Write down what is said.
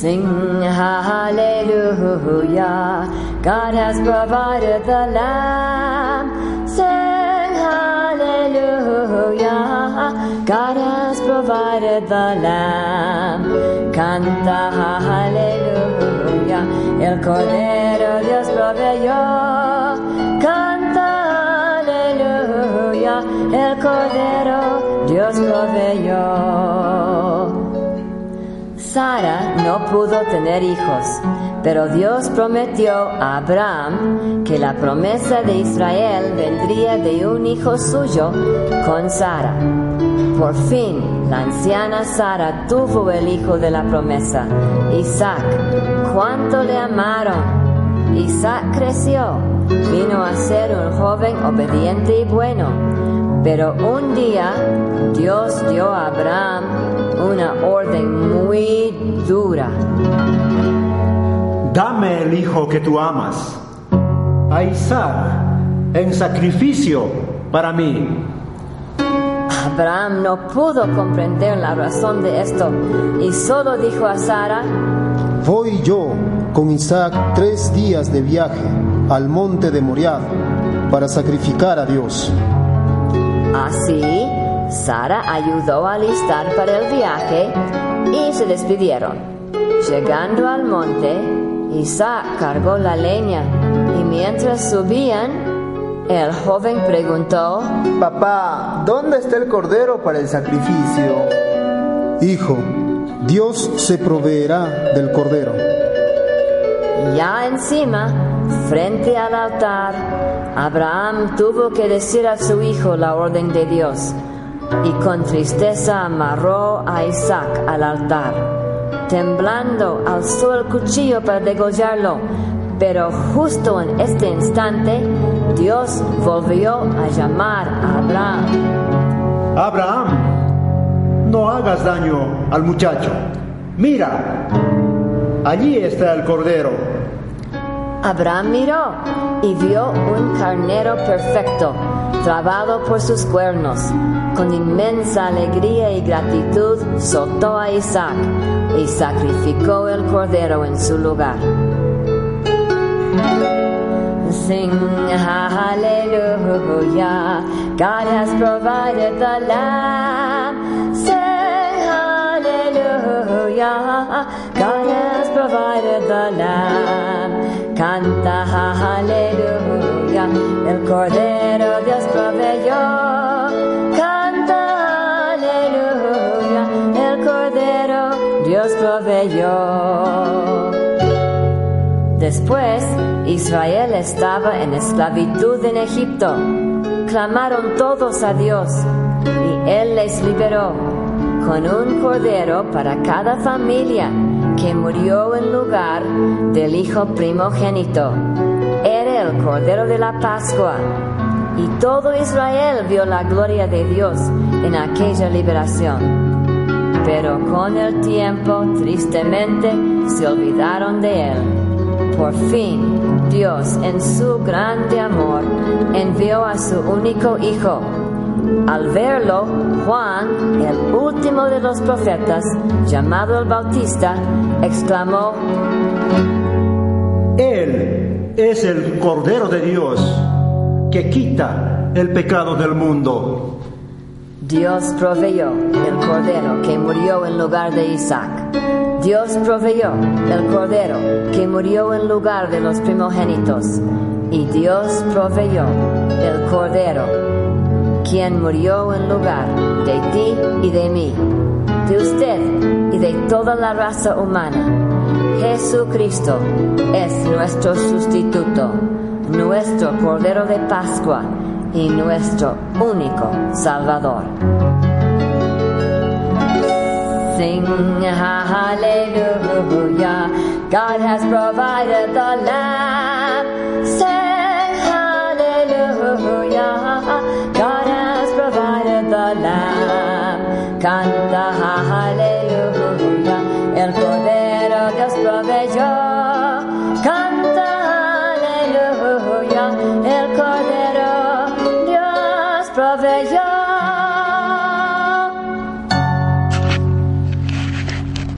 Sing hallelujah, God has provided the lamb. Sing hallelujah, God has provided the lamb. Canta hallelujah, el cordero Dios proveyó. Canta aleluya, el cordero Dios proveyó. Sara no pudo tener hijos, pero Dios prometió a Abraham que la promesa de Israel vendría de un hijo suyo con Sara. Por fin, la anciana Sara tuvo el hijo de la promesa, Isaac. ¿Cuánto le amaron? Isaac creció, vino a ser un joven obediente y bueno, pero un día Dios dio a Abraham una orden muy dura. Dame el hijo que tú amas, a Isaac, en sacrificio para mí. Abraham no pudo comprender la razón de esto y solo dijo a Sara, Voy yo con Isaac tres días de viaje al monte de Moriah para sacrificar a Dios. Así, Sara ayudó a alistar para el viaje y se despidieron. Llegando al monte, Isaac cargó la leña y mientras subían, el joven preguntó, Papá, ¿dónde está el cordero para el sacrificio? Hijo, Dios se proveerá del cordero. Ya encima, frente al altar, Abraham tuvo que decir a su hijo la orden de Dios y con tristeza amarró a Isaac al altar. Temblando, alzó el cuchillo para degollarlo, pero justo en este instante, Dios volvió a llamar a Abraham. Abraham, no hagas daño al muchacho. Mira, allí está el cordero. Abraham miró y vio un carnero perfecto, trabado por sus cuernos. Con inmensa alegría y gratitud soltó a Isaac y sacrificó el cordero en su lugar. Sing hallelujah, God has provided the lamb. Sing hallelujah, God has provided the lamb. El cordero Dios proveyó. Canta aleluya, el cordero Dios proveyó. Después, Israel estaba en esclavitud en Egipto. Clamaron todos a Dios y Él les liberó con un cordero para cada familia que murió en lugar del hijo primogénito. El cordero de la Pascua. Y todo Israel vio la gloria de Dios en aquella liberación. Pero con el tiempo, tristemente, se olvidaron de él. Por fin, Dios, en su grande amor, envió a su único hijo. Al verlo, Juan, el último de los profetas, llamado el Bautista, exclamó, es el Cordero de Dios que quita el pecado del mundo. Dios proveyó el cordero que murió en lugar de Isaac. Dios proveyó el cordero que murió en lugar de los primogénitos. Y Dios proveyó el cordero quien murió en lugar de ti y de mí, de usted y de toda la raza humana. Jesucristo es nuestro sustituto, nuestro cordero de Pascua y nuestro único Salvador. Sing hallelujah. God has provided the lamb. Sing hallelujah. God has provided the lamb. Canta hallelujah. El cordero ella, canta aleluya, el cordero.